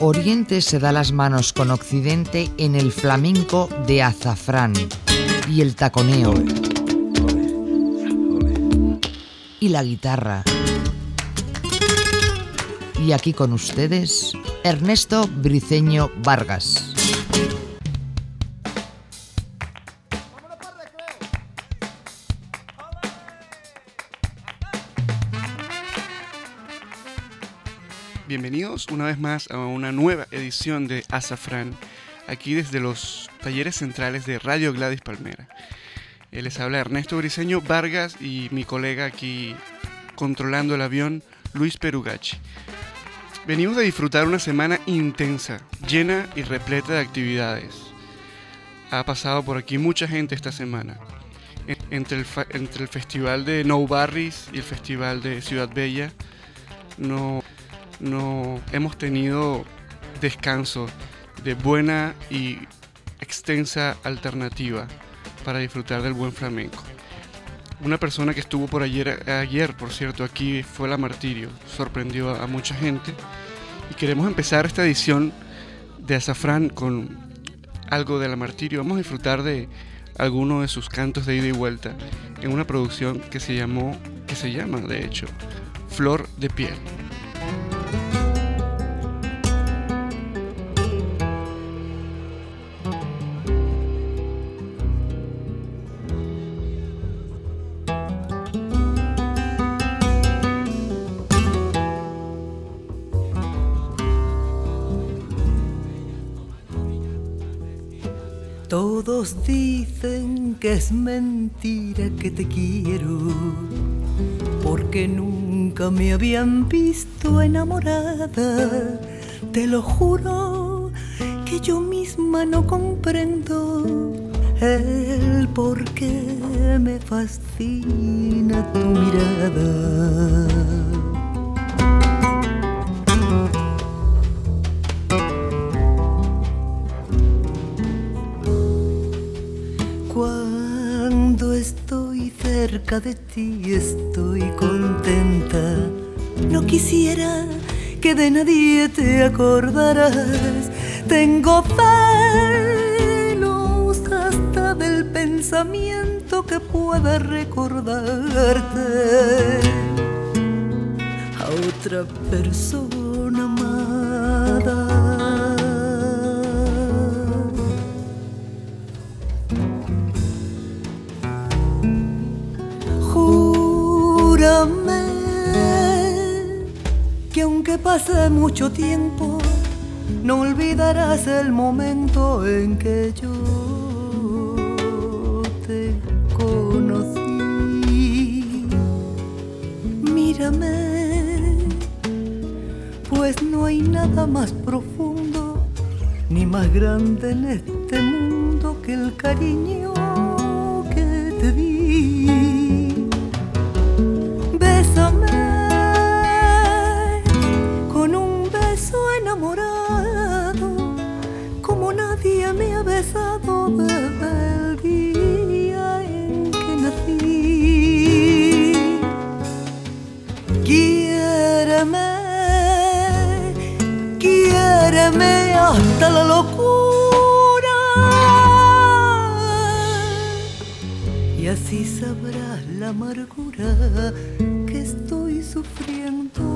Oriente se da las manos con Occidente en el flamenco de azafrán y el taconeo y la guitarra. Y aquí con ustedes, Ernesto Briceño Vargas. Bienvenidos una vez más a una nueva edición de Azafrán, aquí desde los talleres centrales de Radio Gladys Palmera. Eh, les habla Ernesto Briceño Vargas y mi colega aquí controlando el avión, Luis Perugachi. Venimos de disfrutar una semana intensa, llena y repleta de actividades. Ha pasado por aquí mucha gente esta semana. Entre el, entre el festival de No Barris y el festival de Ciudad Bella, no no hemos tenido descanso de buena y extensa alternativa para disfrutar del buen flamenco. Una persona que estuvo por ayer, ayer por cierto, aquí fue la Martirio, sorprendió a mucha gente y queremos empezar esta edición de Azafrán con algo de la Martirio. Vamos a disfrutar de alguno de sus cantos de ida y vuelta en una producción que se llamó, que se llama de hecho, Flor de piel. Todos dicen que es mentira que te quiero, porque nunca me habían visto enamorada. Te lo juro que yo misma no comprendo el por qué me fascina tu mirada. De ti estoy contenta. No quisiera que de nadie te acordaras. Tengo celos hasta del pensamiento que pueda recordarte a otra persona pase mucho tiempo, no olvidarás el momento en que yo te conocí. Mírame, pues no hay nada más profundo ni más grande en este mundo que el cariño que te di. Así sabrás la amargura estoy sufriendo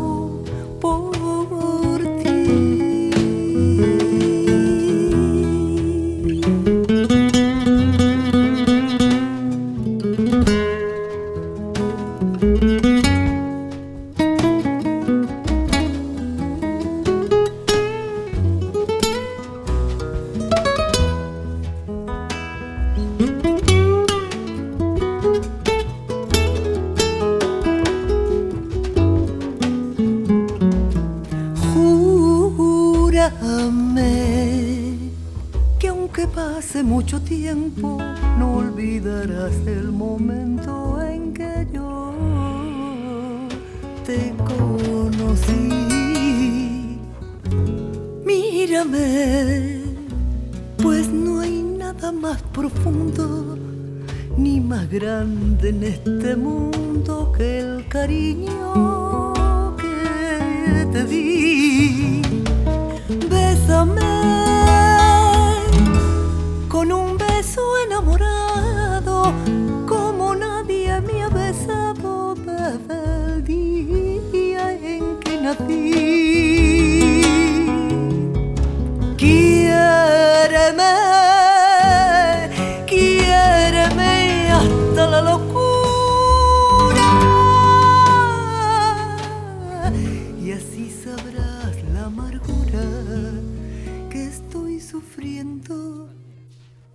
sufriendo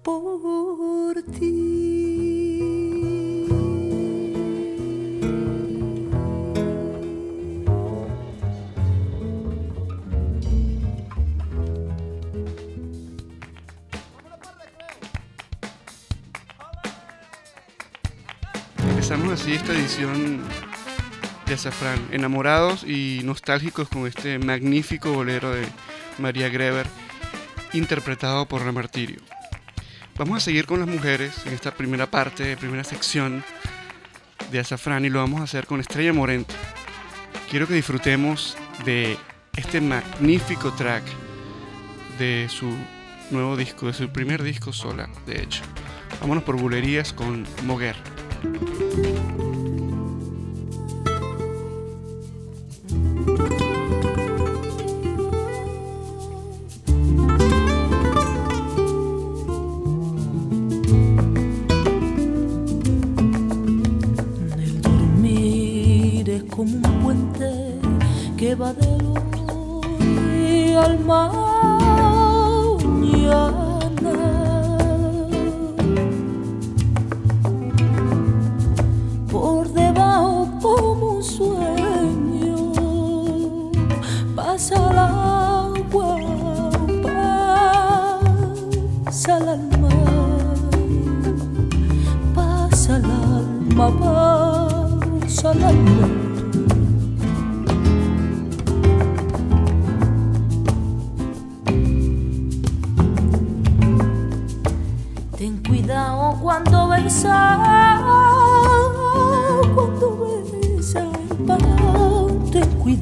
por ti. Empezamos así esta edición de Azafrán, enamorados y nostálgicos con este magnífico bolero de María Greber interpretado por Remartirio. Vamos a seguir con las mujeres en esta primera parte, primera sección de Azafrán y lo vamos a hacer con Estrella Morente. Quiero que disfrutemos de este magnífico track de su nuevo disco, de su primer disco sola, de hecho. Vámonos por bulerías con Moguer.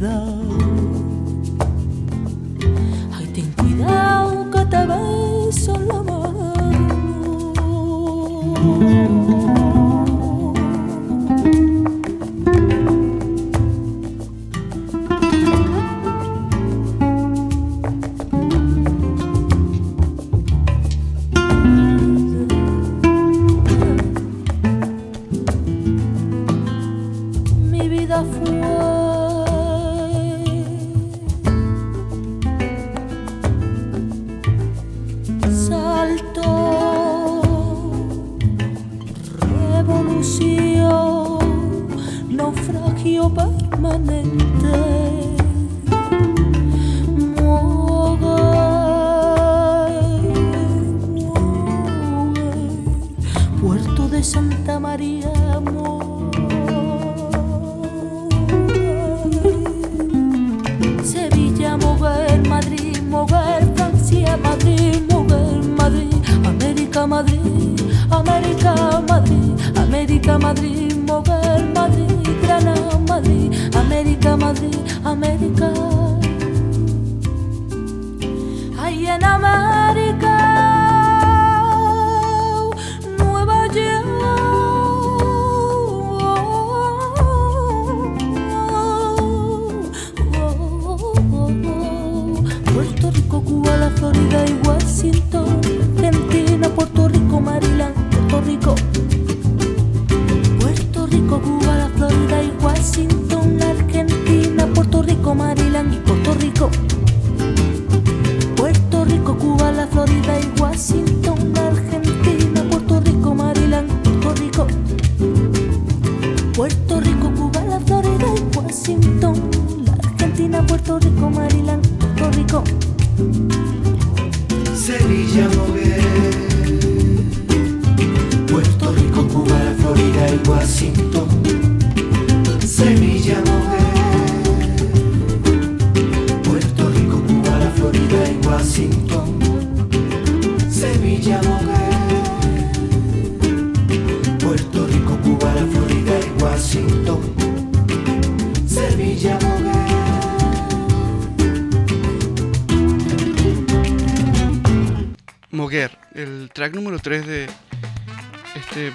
Love.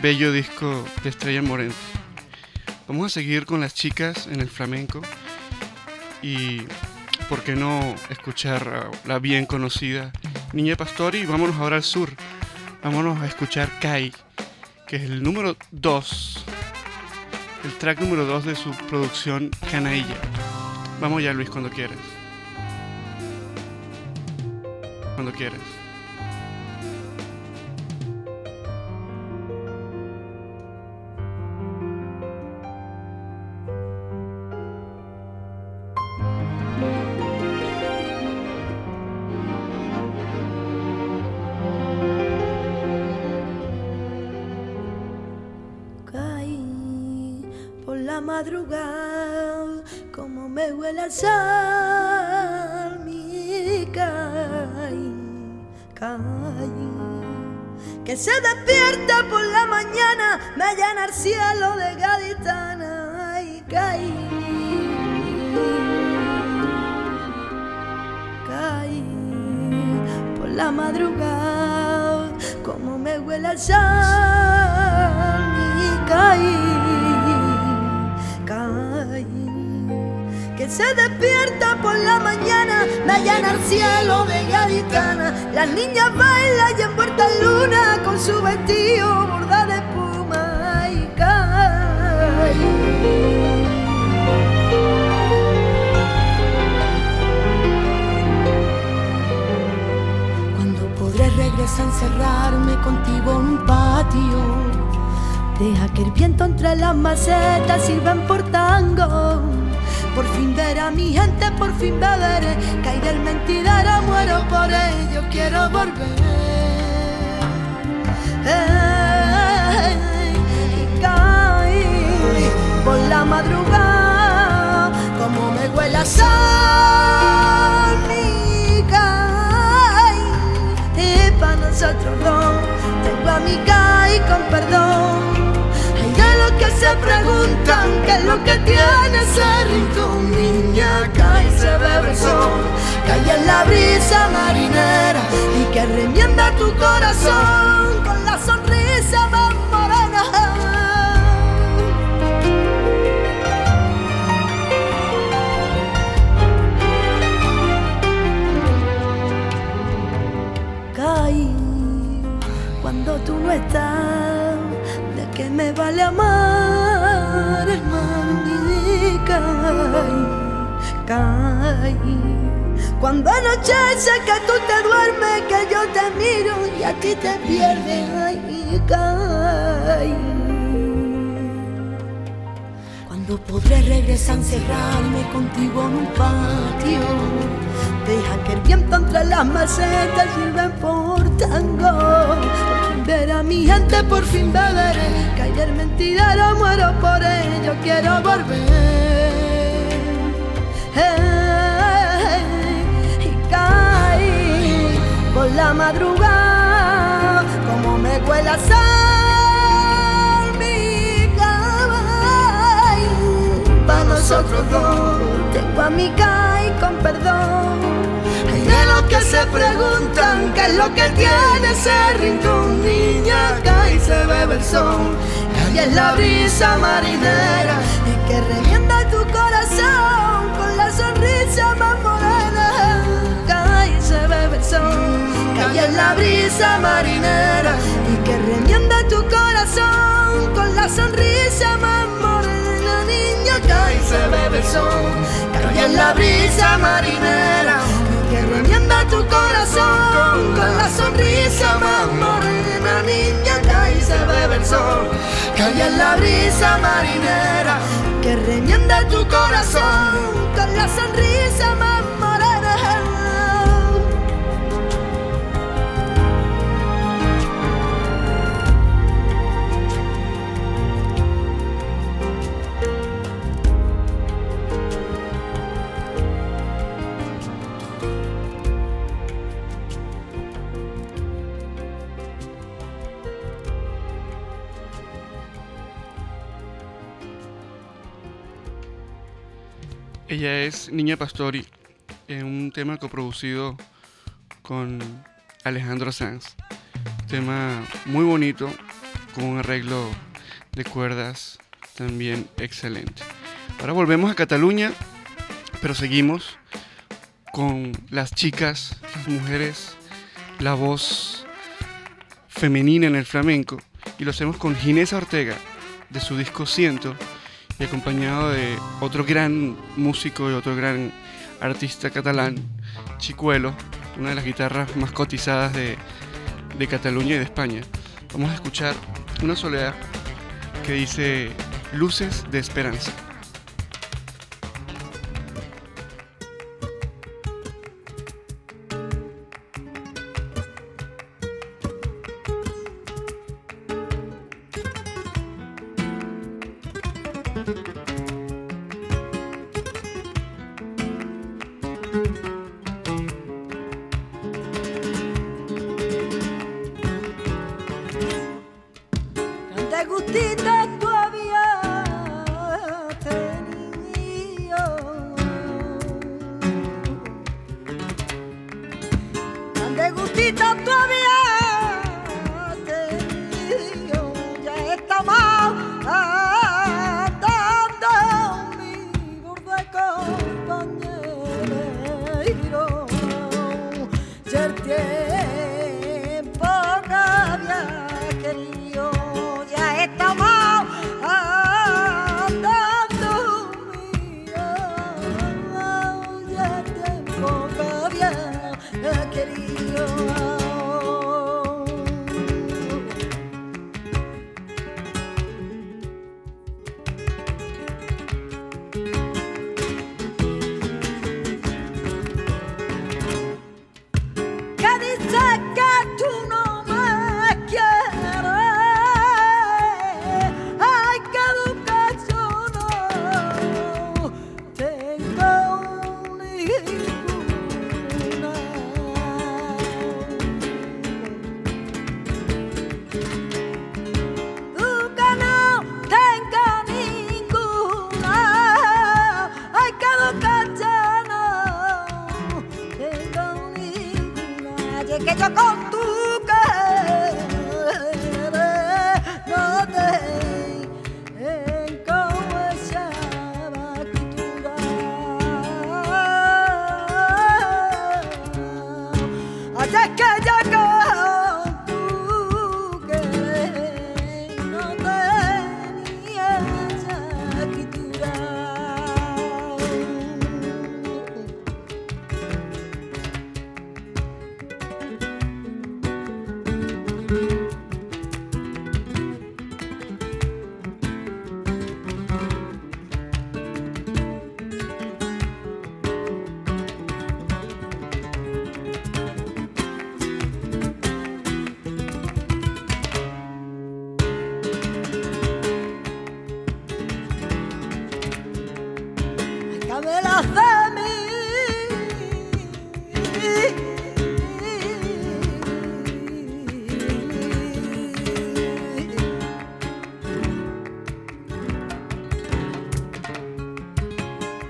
bello disco de Estrella Morente. Vamos a seguir con las chicas en el flamenco y por qué no escuchar la bien conocida Niña Pastori y vámonos ahora al sur. Vámonos a escuchar Kai, que es el número 2, el track número 2 de su producción Canailla. Vamos ya Luis cuando quieras. Cuando quieras. Que se despierta por la mañana, me llena el cielo de gaditana, y caí. Caí por la madrugada, como me huele el sal, mi caí se despierta por la mañana, me llena el cielo de gaditana. Las niñas bailan y envuelta en luna con su vestido bordado de espuma y cae. Cuando podré regresar a encerrarme contigo en un patio Deja que el viento entre las macetas sirvan por tango. Por fin ver a mi gente, por fin beberé. Caí del mentidero, muero por ello, quiero volver. y caí por la madrugada, como me huele a sal, mi caí. Y para nosotros dos, tengo a mi caí con perdón se preguntan qué es lo que tiene ese rincón. Niña, cae se bebe sol, cae en la brisa marinera y que remienda tu corazón con la sonrisa más morena. Cuando tú estás que me vale amar, Cuando anochece que tú te duermes, que yo te miro y a ti te pierdes, ay, caí. Cuando podré regresar encerrarme contigo en un patio, deja que el viento entre las macetas sirva por tango ver a mi gente por fin beberé. Caer mentidero, muero por ello, quiero volver. y caí por la madrugada, como me cuela sal mi caballo. Para nosotros dos, tengo a mi caí con perdón se preguntan qué es lo que tiene ese rincón. Niña, cae y se bebe el sol, cae en la brisa marinera y que remienda tu corazón con la sonrisa más morena. Cae y se bebe el sol, cae en la brisa marinera y que remienda tu corazón con la sonrisa más morena. Niña, cae y se bebe el sol, cae en la brisa marinera que remienda tu corazón con la sonrisa más morena, niña, y se bebe el sol, cae en la brisa marinera, que remienda tu corazón con la sonrisa más Ella es Niña Pastori, en un tema coproducido con Alejandro Sanz. Tema muy bonito, con un arreglo de cuerdas también excelente. Ahora volvemos a Cataluña, pero seguimos con las chicas, las mujeres, la voz femenina en el flamenco. Y lo hacemos con Ginesa Ortega, de su disco Ciento, y acompañado de otro gran músico y otro gran artista catalán, Chicuelo, una de las guitarras más cotizadas de, Cataluña y de España. Vamos a escuchar una soledad que dice Luces de Esperanza. querida.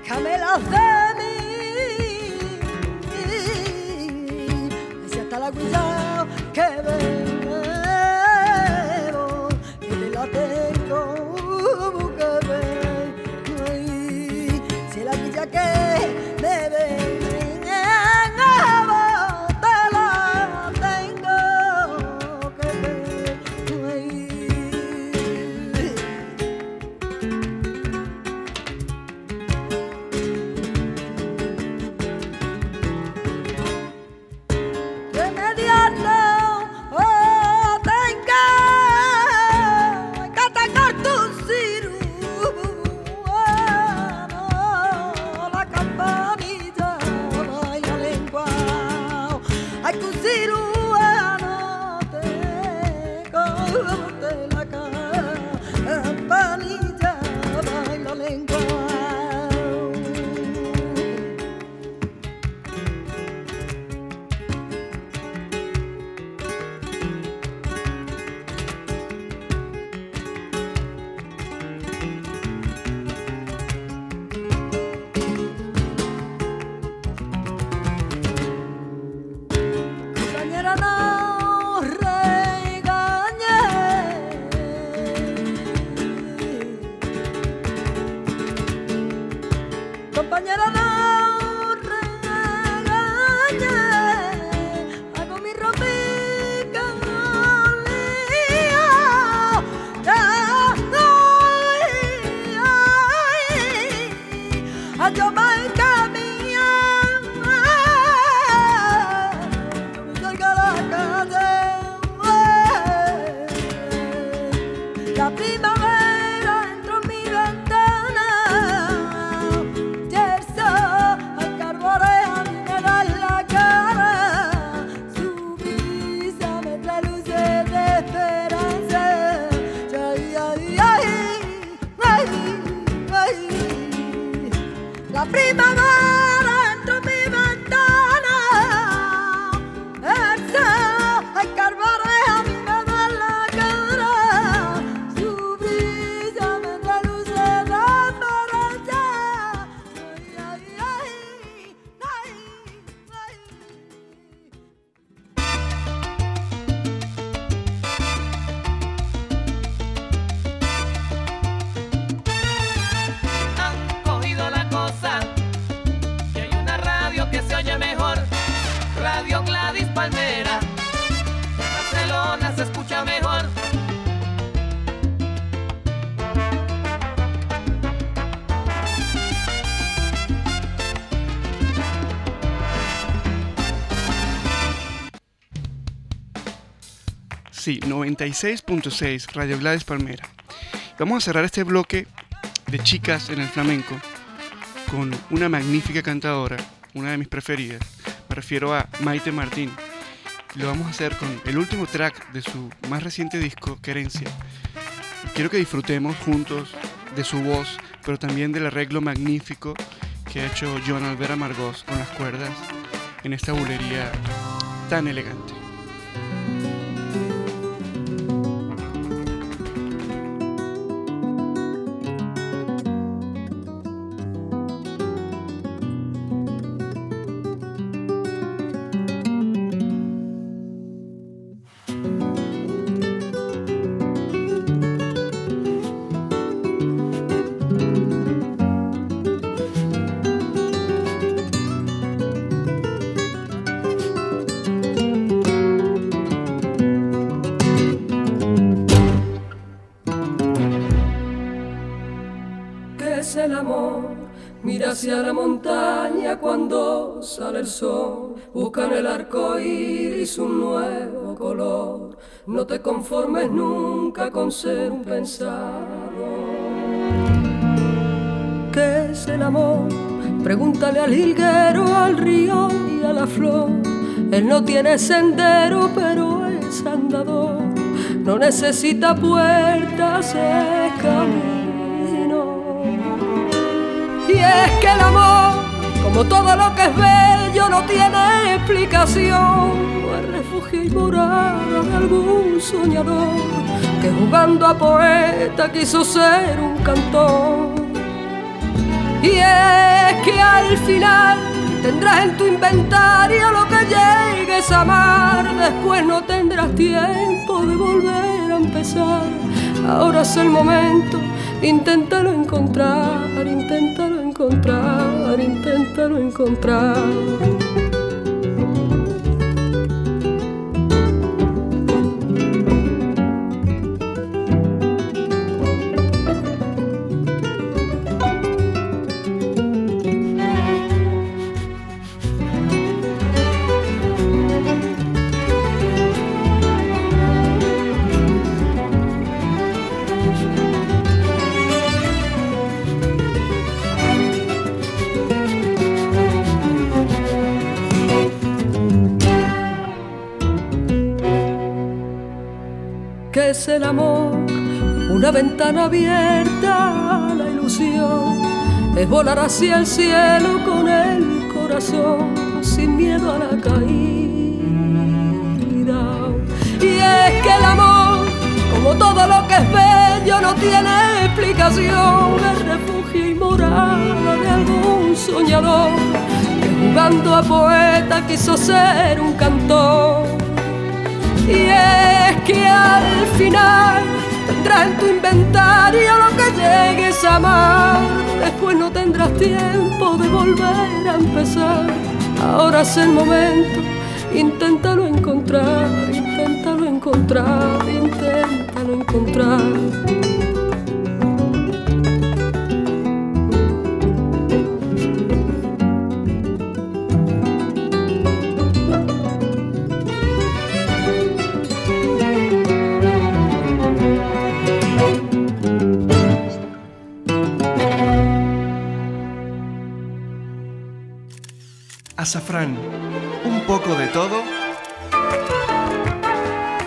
המלווה 96.6 Radio Gladys Palmera. Vamos a cerrar este bloque de chicas en el flamenco con una magnífica cantadora, una de mis preferidas. Me refiero a Maite Martín. Lo vamos a hacer con el último track de su más reciente disco, Querencia. Quiero que disfrutemos juntos de su voz, pero también del arreglo magnífico que ha hecho Joan Albert Amargós con las cuerdas en esta bulería tan elegante. Hacia la montaña cuando sale el sol. Buscan el arco iris un nuevo color. No te conformes nunca con ser un pensado. ¿Qué es el amor? Pregúntale al higuero, al río y a la flor. Él no tiene sendero, pero es andador. No necesita puertas, es camino y es que el amor, como todo lo que es bello, no tiene explicación. No es refugio y morada de algún soñador que jugando a poeta quiso ser un cantor. Y es que al final tendrás en tu inventario lo que llegues a amar. Después no tendrás tiempo de volver a empezar. Ahora es el momento Inténtalo encontrar, inténtalo encontrar, inténtalo encontrar. El amor, una ventana abierta a la ilusión, es volar hacia el cielo con el corazón, sin miedo a la caída. Y es que el amor, como todo lo que es bello, no tiene explicación, es refugio y de algún soñador que jugando a poeta quiso ser un cantor y es que al final tendrás en tu inventario lo que llegues a amar. después no tendrás tiempo de volver a empezar. Ahora es el momento, inténtalo encontrar, inténtalo encontrar, inténtalo encontrar. Azafrán, un poco de todo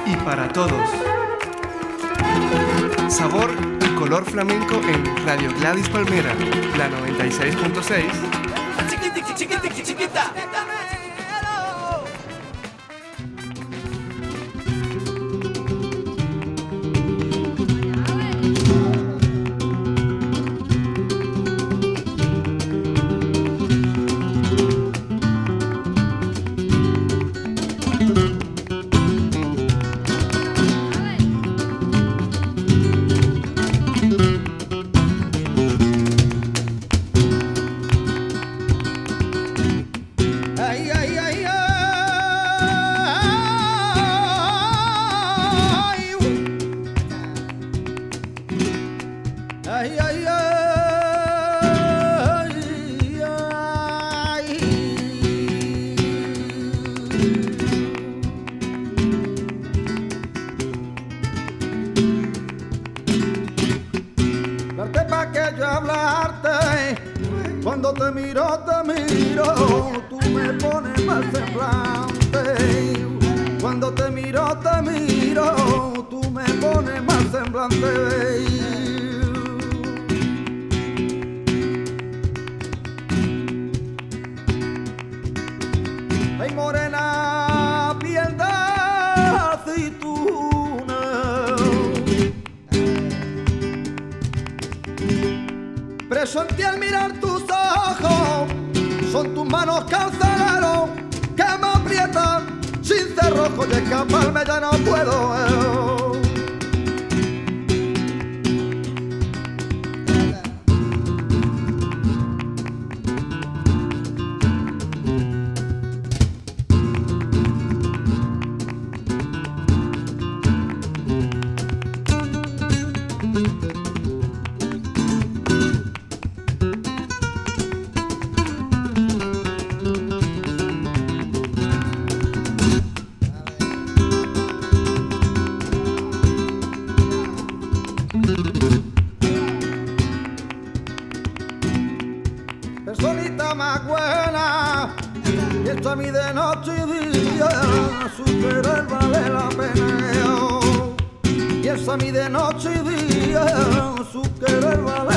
y para todos. Sabor y color flamenco en Radio Gladys Palmera, la 96.6. de mí de noche y día, superar vale la pena. Y es a mí de noche y día, su querer vale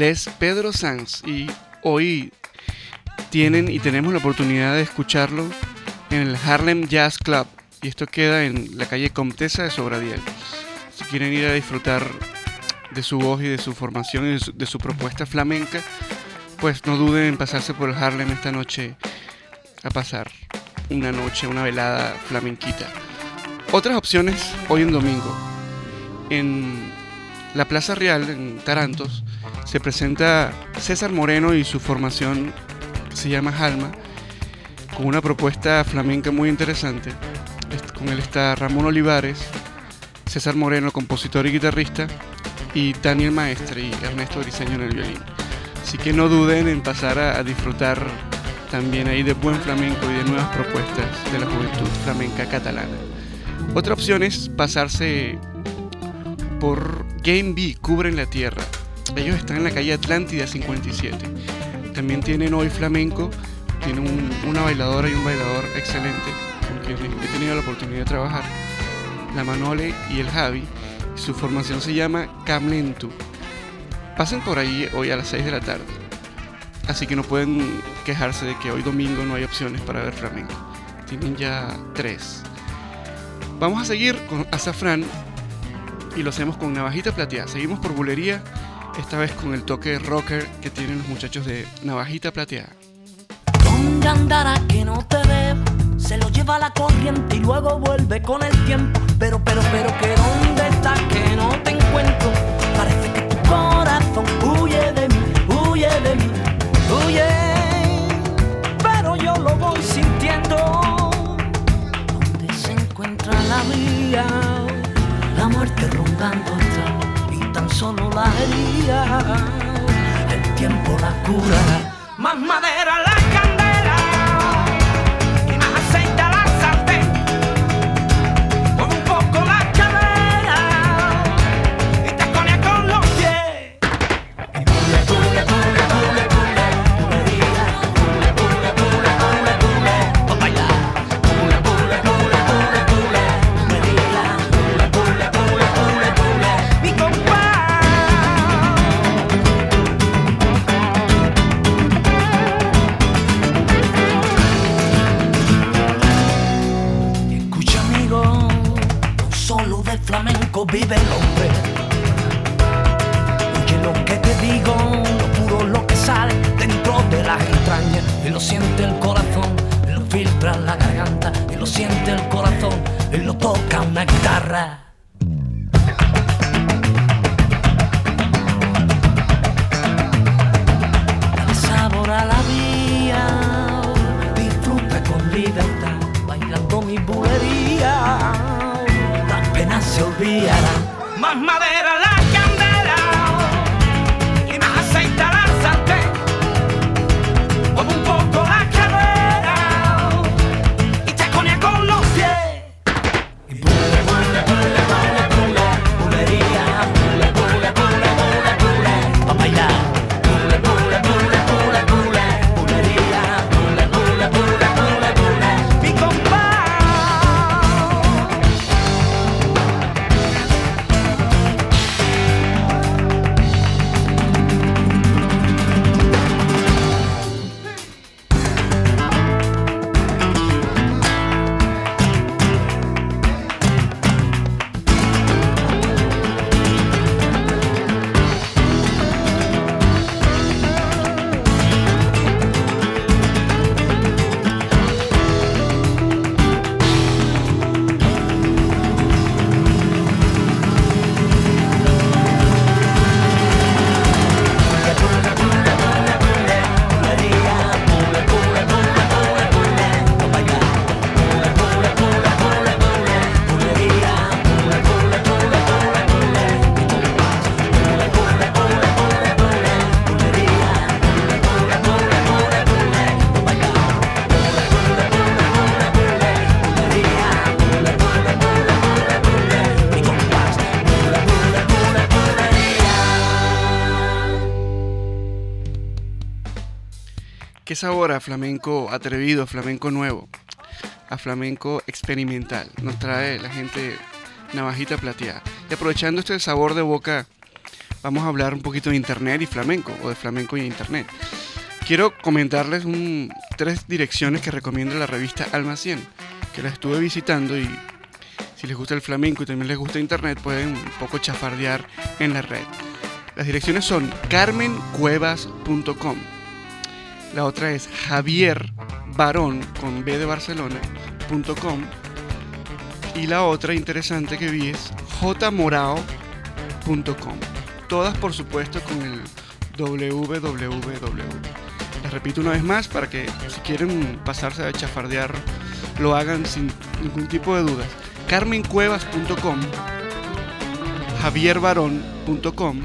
Él es Pedro Sanz y hoy tienen y tenemos la oportunidad de escucharlo en el Harlem Jazz Club y esto queda en la calle Comtesa de Sobradiel. Si quieren ir a disfrutar de su voz y de su formación y de su, propuesta flamenca, pues no duden en pasarse por el Harlem esta noche a pasar una noche, una velada flamenquita. Otras opciones hoy en domingo. En la Plaza Real, en Tarantos, se presenta César Moreno y su formación se llama Halma, con una propuesta flamenca muy interesante. Con él está Ramón Olivares, César Moreno, compositor y guitarrista, y Daniel Maestre y Ernesto Briseño en el violín. Así que no duden en pasar a, disfrutar también ahí de buen flamenco y de nuevas propuestas de la juventud flamenca catalana. Otra opción es pasarse por Game B, Cubren la Tierra. Ellos están en la calle Atlántida 57. También tienen hoy flamenco, tienen una bailadora y un bailador excelente con quien he tenido la oportunidad de trabajar, la Manole y el Javi su formación se llama Camlentu. Pasen por ahí hoy a las 6 de la tarde. Así que no pueden quejarse de que hoy domingo no hay opciones para ver flamenco. Tienen ya tres. Vamos a seguir con Azafrán y lo hacemos con Navajita Plateada. Seguimos por bulería, esta vez con el toque rocker que tienen los muchachos de Navajita Plateada. ¿Dónde andará que no te ve? Se lo lleva la corriente y luego vuelve con el tiempo. Pero, pero, pero, que dónde está que no te encuentro. Parece que tu corazón huye de mí, huye de mí, huye. Pero yo lo voy sintiendo. ¿Dónde se encuentra la vía? La muerte rondando tan solo la herida. El tiempo la cura. Más sabor a flamenco atrevido, flamenco nuevo, a flamenco experimental. Nos trae la gente navajita plateada. Y aprovechando este sabor de boca vamos a hablar un poquito de internet y flamenco, o de flamenco y internet. Quiero comentarles tres direcciones que recomiendo la revista Alma 100, que la estuve visitando y si les gusta el flamenco y también les gusta internet, pueden un poco chafardear en la red. Las direcciones son carmencuevas.com. La otra es Javier Barón con B de Barcelona.com. Y la otra interesante que vi es jmorao.com. Todas por supuesto con el www. Les repito una vez más para que si quieren pasarse a chafardear lo hagan sin ningún tipo de dudas. carmencuevas.com, javierbarón.com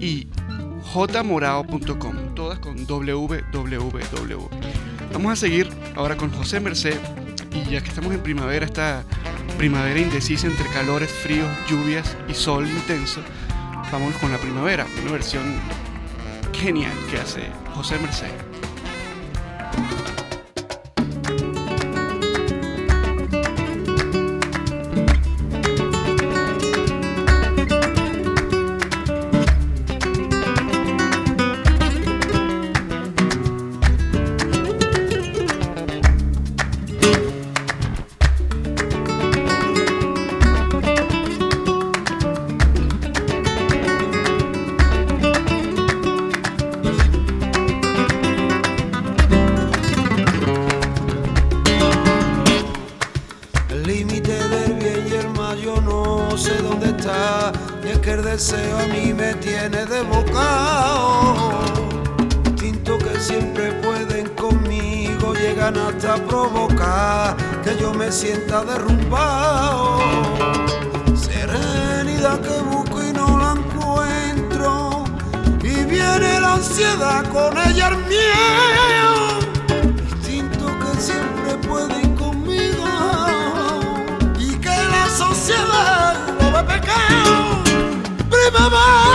y jmorao.com, con www. Vamos a seguir ahora con José Merced y ya que estamos en primavera, esta primavera indecisa entre calores, fríos, lluvias y sol intenso, vamos con la primavera, una versión genial que hace José Merced. Primavera,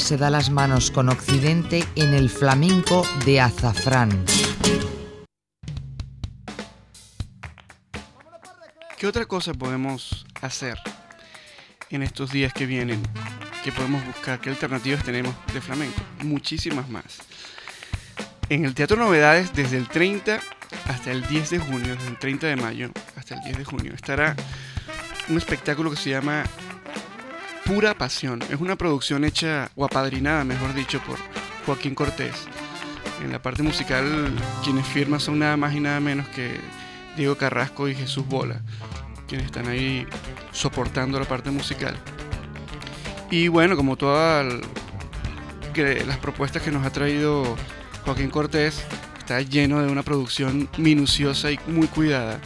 Se da las manos con Occidente en el flamenco de azafrán. ¿Qué otra cosa podemos hacer en estos días que vienen? ¿Qué podemos buscar? ¿Qué alternativas tenemos de flamenco? Muchísimas más. en el Teatro Novedades desde el 30 hasta el 10 de junio, desde el 30 de mayo hasta el 10 de junio, estará un espectáculo que se llama Pura Pasión. Es una producción hecha o apadrinada, mejor dicho, por Joaquín Cortés. En la parte musical, quienes firman son nada más y nada menos que Diego Carrasco y Jesús Bola, quienes están ahí soportando la parte musical. Y bueno, como todas las propuestas que nos ha traído Joaquín Cortés, está lleno de una producción minuciosa y muy cuidada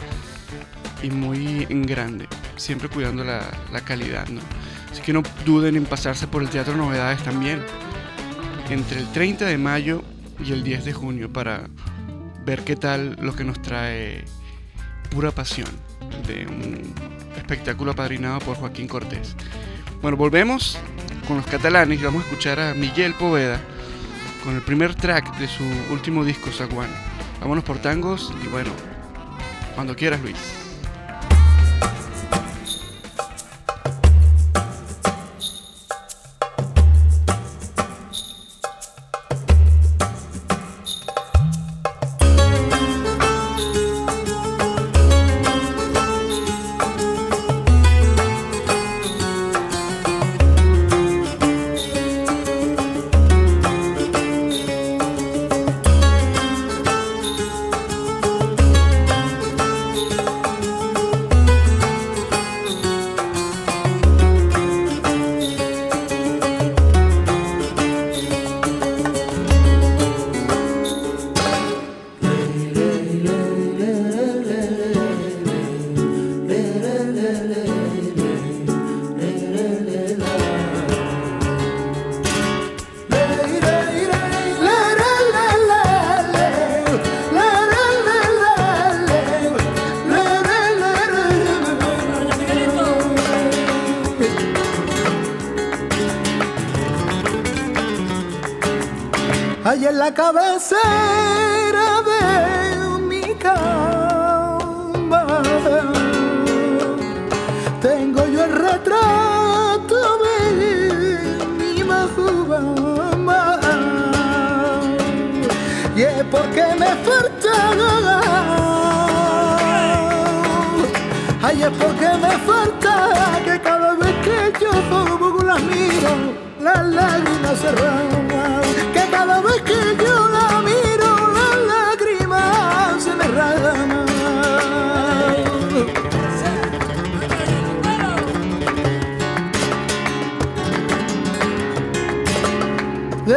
y muy en grande, siempre cuidando la, calidad. ¿no? Así que no duden en pasarse por el Teatro Novedades también, entre el 30 de mayo y el 10 de junio, para ver qué tal lo que nos trae Pura Pasión, de un espectáculo apadrinado por Joaquín Cortés. Bueno, volvemos con los catalanes y vamos a escuchar a Miguel Poveda con el primer track de su último disco, Zaguán. Vámonos por tangos y bueno, cuando quieras, Luis.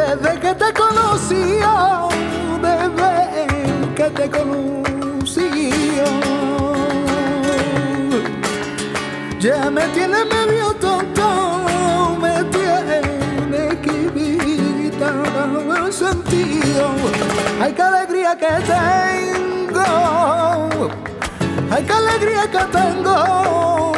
desde que te conocía, desde que te conocía. Ya me tiene medio tonto, me tiene quitado el sentido. Ay, qué alegría que tengo, ay, qué alegría que tengo.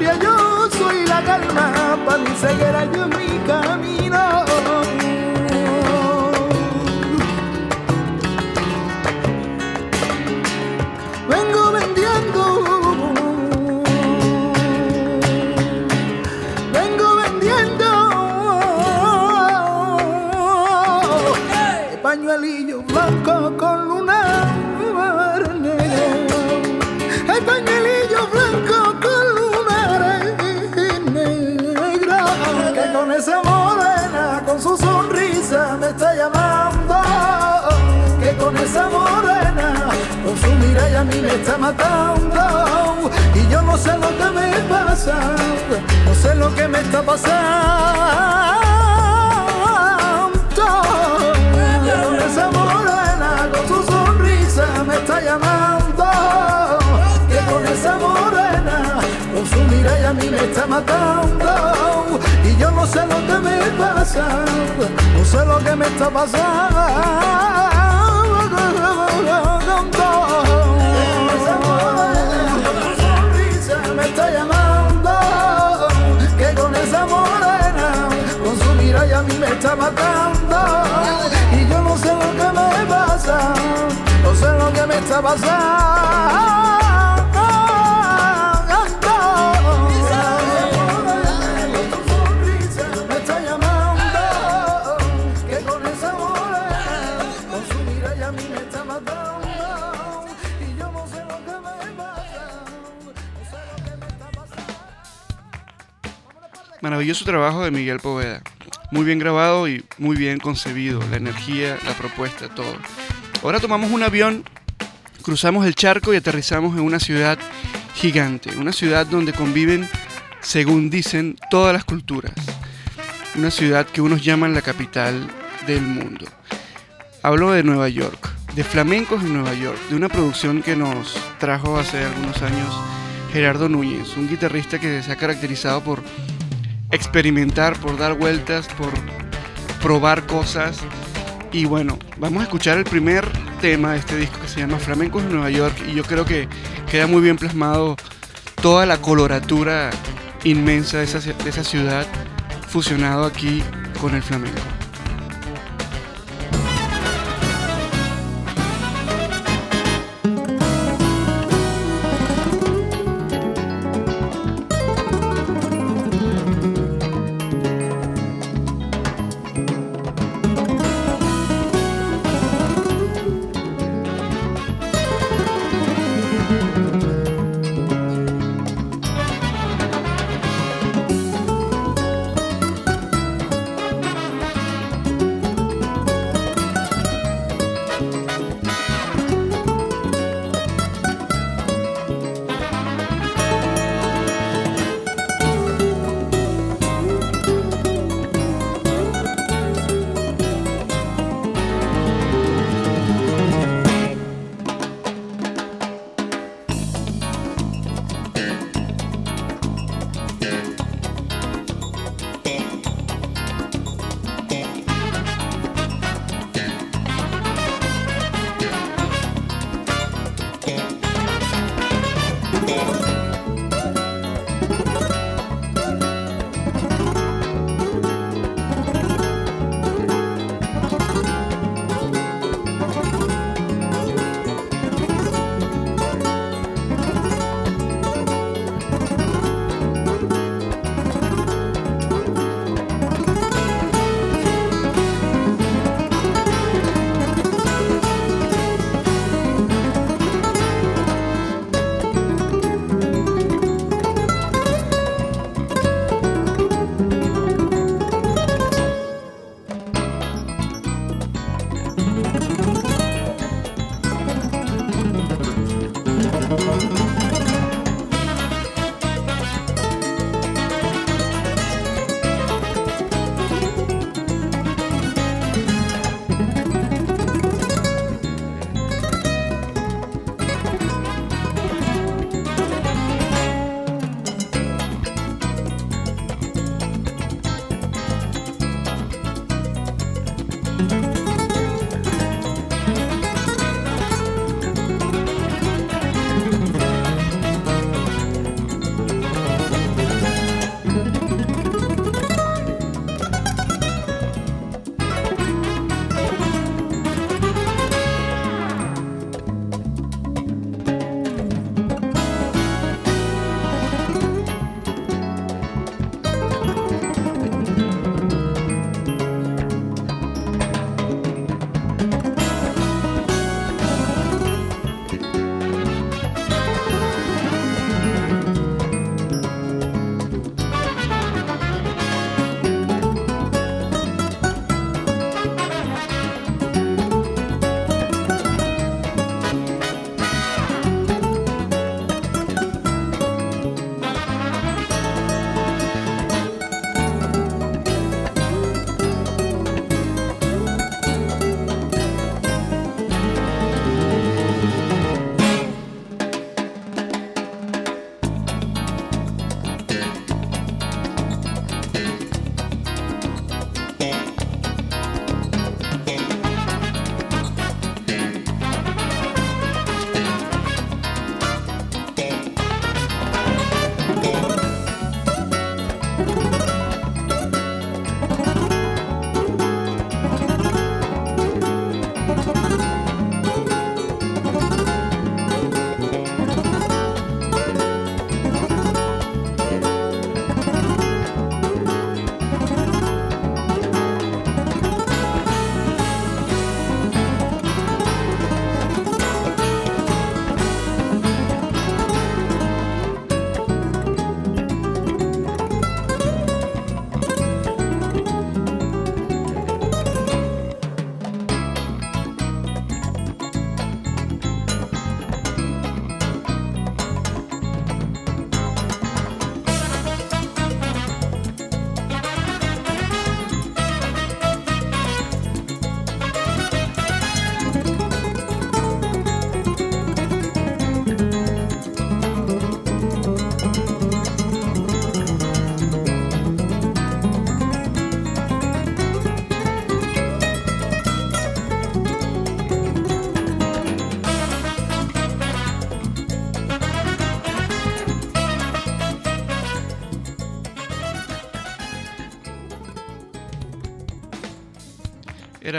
yo soy la calma, para mi ceguera yo mi camino. Vengo vendiendo, vengo vendiendo pañuelillo blanco con luz. A mí me está matando. Y yo no sé lo que me pasa, no sé lo que me está pasando. Con esa morena, con su sonrisa me está llamando, que con esa morena, con su mirada a mí me está matando. Y yo no sé lo que me pasa, no sé lo que me está pasando que con esa morena con su mirada a mí me está matando. Y yo no sé lo que me pasa no sé lo que me está pasando Maravilloso trabajo de Miguel Poveda. Muy bien grabado y muy bien concebido. La energía, la propuesta, todo. Ahora tomamos un avión, cruzamos el charco y aterrizamos en una ciudad gigante. Una ciudad donde conviven, según dicen, todas las culturas. Una ciudad que unos llaman la capital del mundo. Hablo de Nueva York, de flamencos en Nueva York, de una producción que nos trajo hace algunos años Gerardo Núñez, un guitarrista que se ha caracterizado por experimentar, por dar vueltas, por probar cosas. Y bueno, vamos a escuchar el primer tema de este disco que se llama Flamencos en Nueva York y yo creo que queda muy bien plasmado toda la coloratura inmensa de esa, de esa ciudad fusionado aquí con el flamenco.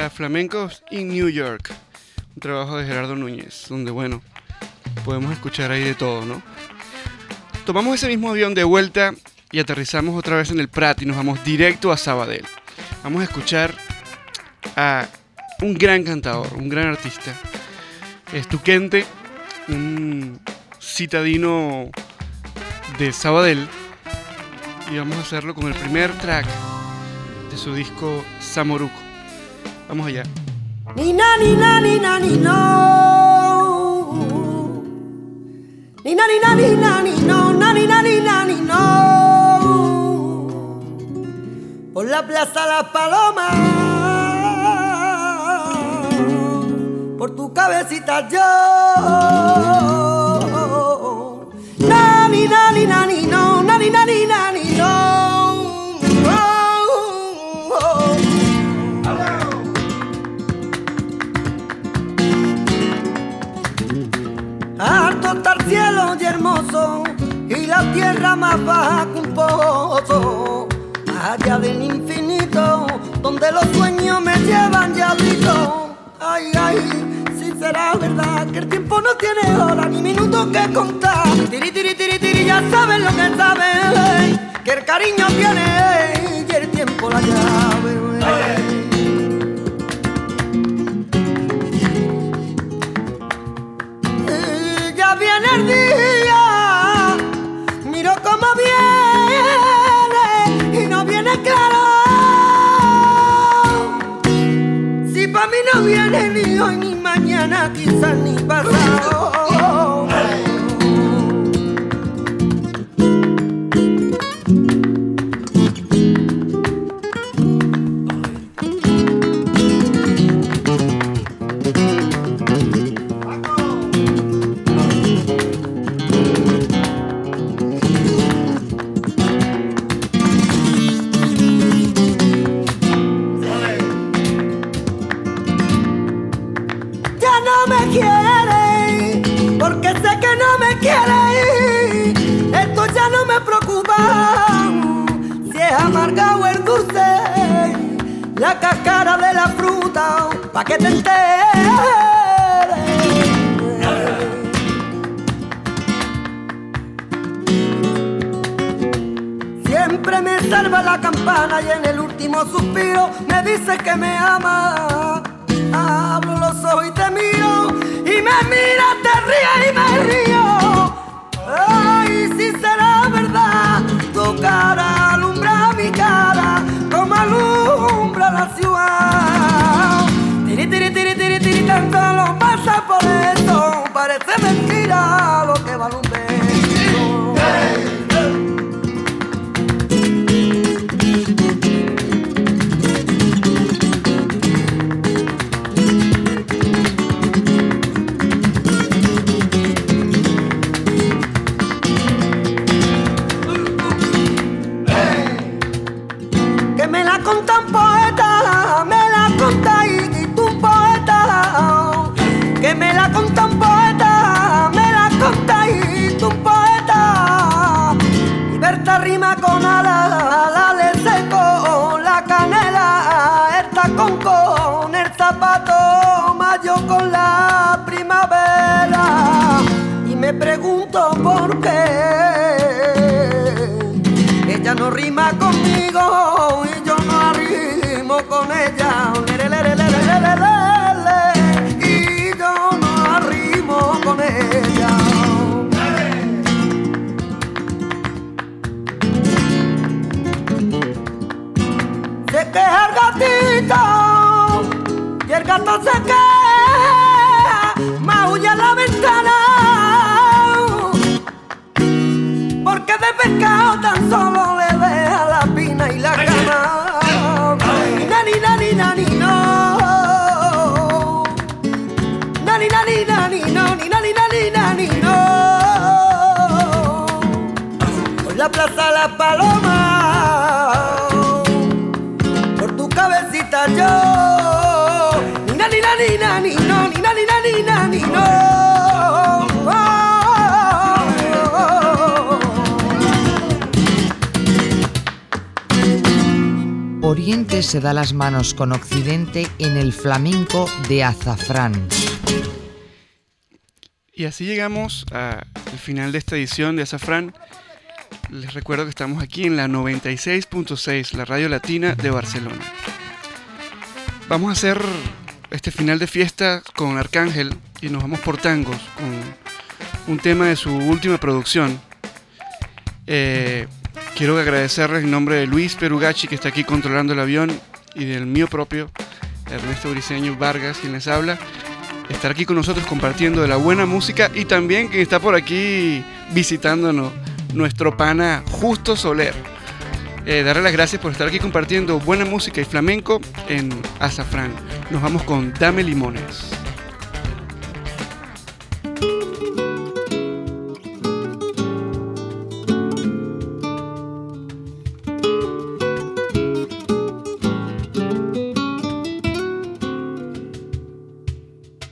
Flamencos in New York, un trabajo de Gerardo Núñez, donde bueno, podemos escuchar ahí de todo, ¿no? Tomamos ese mismo avión de vuelta y aterrizamos otra vez en el Prat y nos vamos directo a Sabadell. Vamos a escuchar a un gran cantador, un gran artista. Es Tuquente, un citadino de Sabadell. Y vamos a hacerlo con el primer track de su disco Samoruco. Vamos allá. Ni na ni na ni na ni no. Ni na ni na ni na ni no, na ni na ni na ni no. Por la plaza Las Palomas, por tu cabecita yo. Na ni na ni na ni no, na ni na ni la tierra más baja que un pozo. Allá del infinito, donde los sueños me llevan ya grito. Ay, ay, si será verdad que el tiempo no tiene hora ni minutos que contar. Tiri, tiri, tiri, tiri, ya saben lo que saben, que el cariño tiene y el tiempo la llave. Ya viene el día, no viene ni hoy ni mañana, quizás ni pasado. arrima conmigo y yo no arrimo con ella. Y yo no arrimo con ella. Se queja el gatito y el gato se queja. La Paloma, por tu cabecita yo. Ni nani, nani, nani, no, ni nani, nani, nani, no. Oriente se da las manos con Occidente en el flamenco de azafrán. Y así llegamos al final de esta edición de Azafrán. Les recuerdo que estamos aquí en la 96.6, la radio latina de Barcelona. Vamos a hacer este final de fiesta con Arcángel y nos vamos por tangos con un tema de su última producción. Eh, quiero agradecerles en nombre de Luis Perugachi que está aquí controlando el avión y del mío propio, Ernesto Briceño Vargas, quien les habla estar aquí con nosotros compartiendo de la buena música y también que está por aquí visitándonos nuestro pana Justo Soler. Eh, darle las gracias por estar aquí compartiendo buena música y flamenco en Azafrán. Nos vamos con Dame Limones.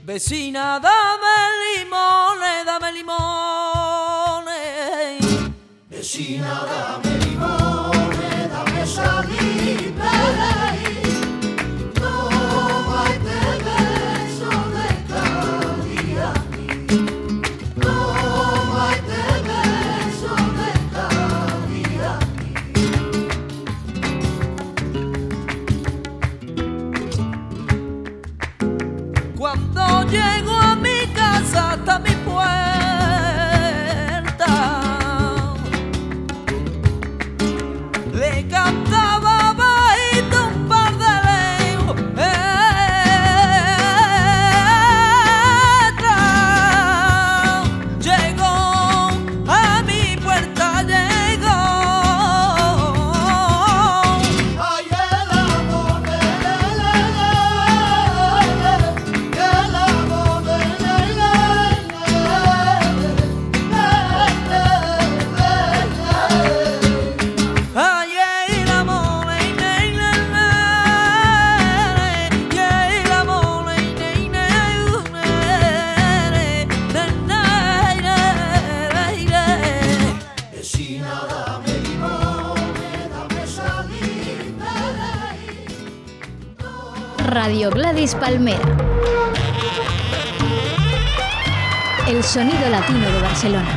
Vecina, Palmera. El sonido latino de Barcelona.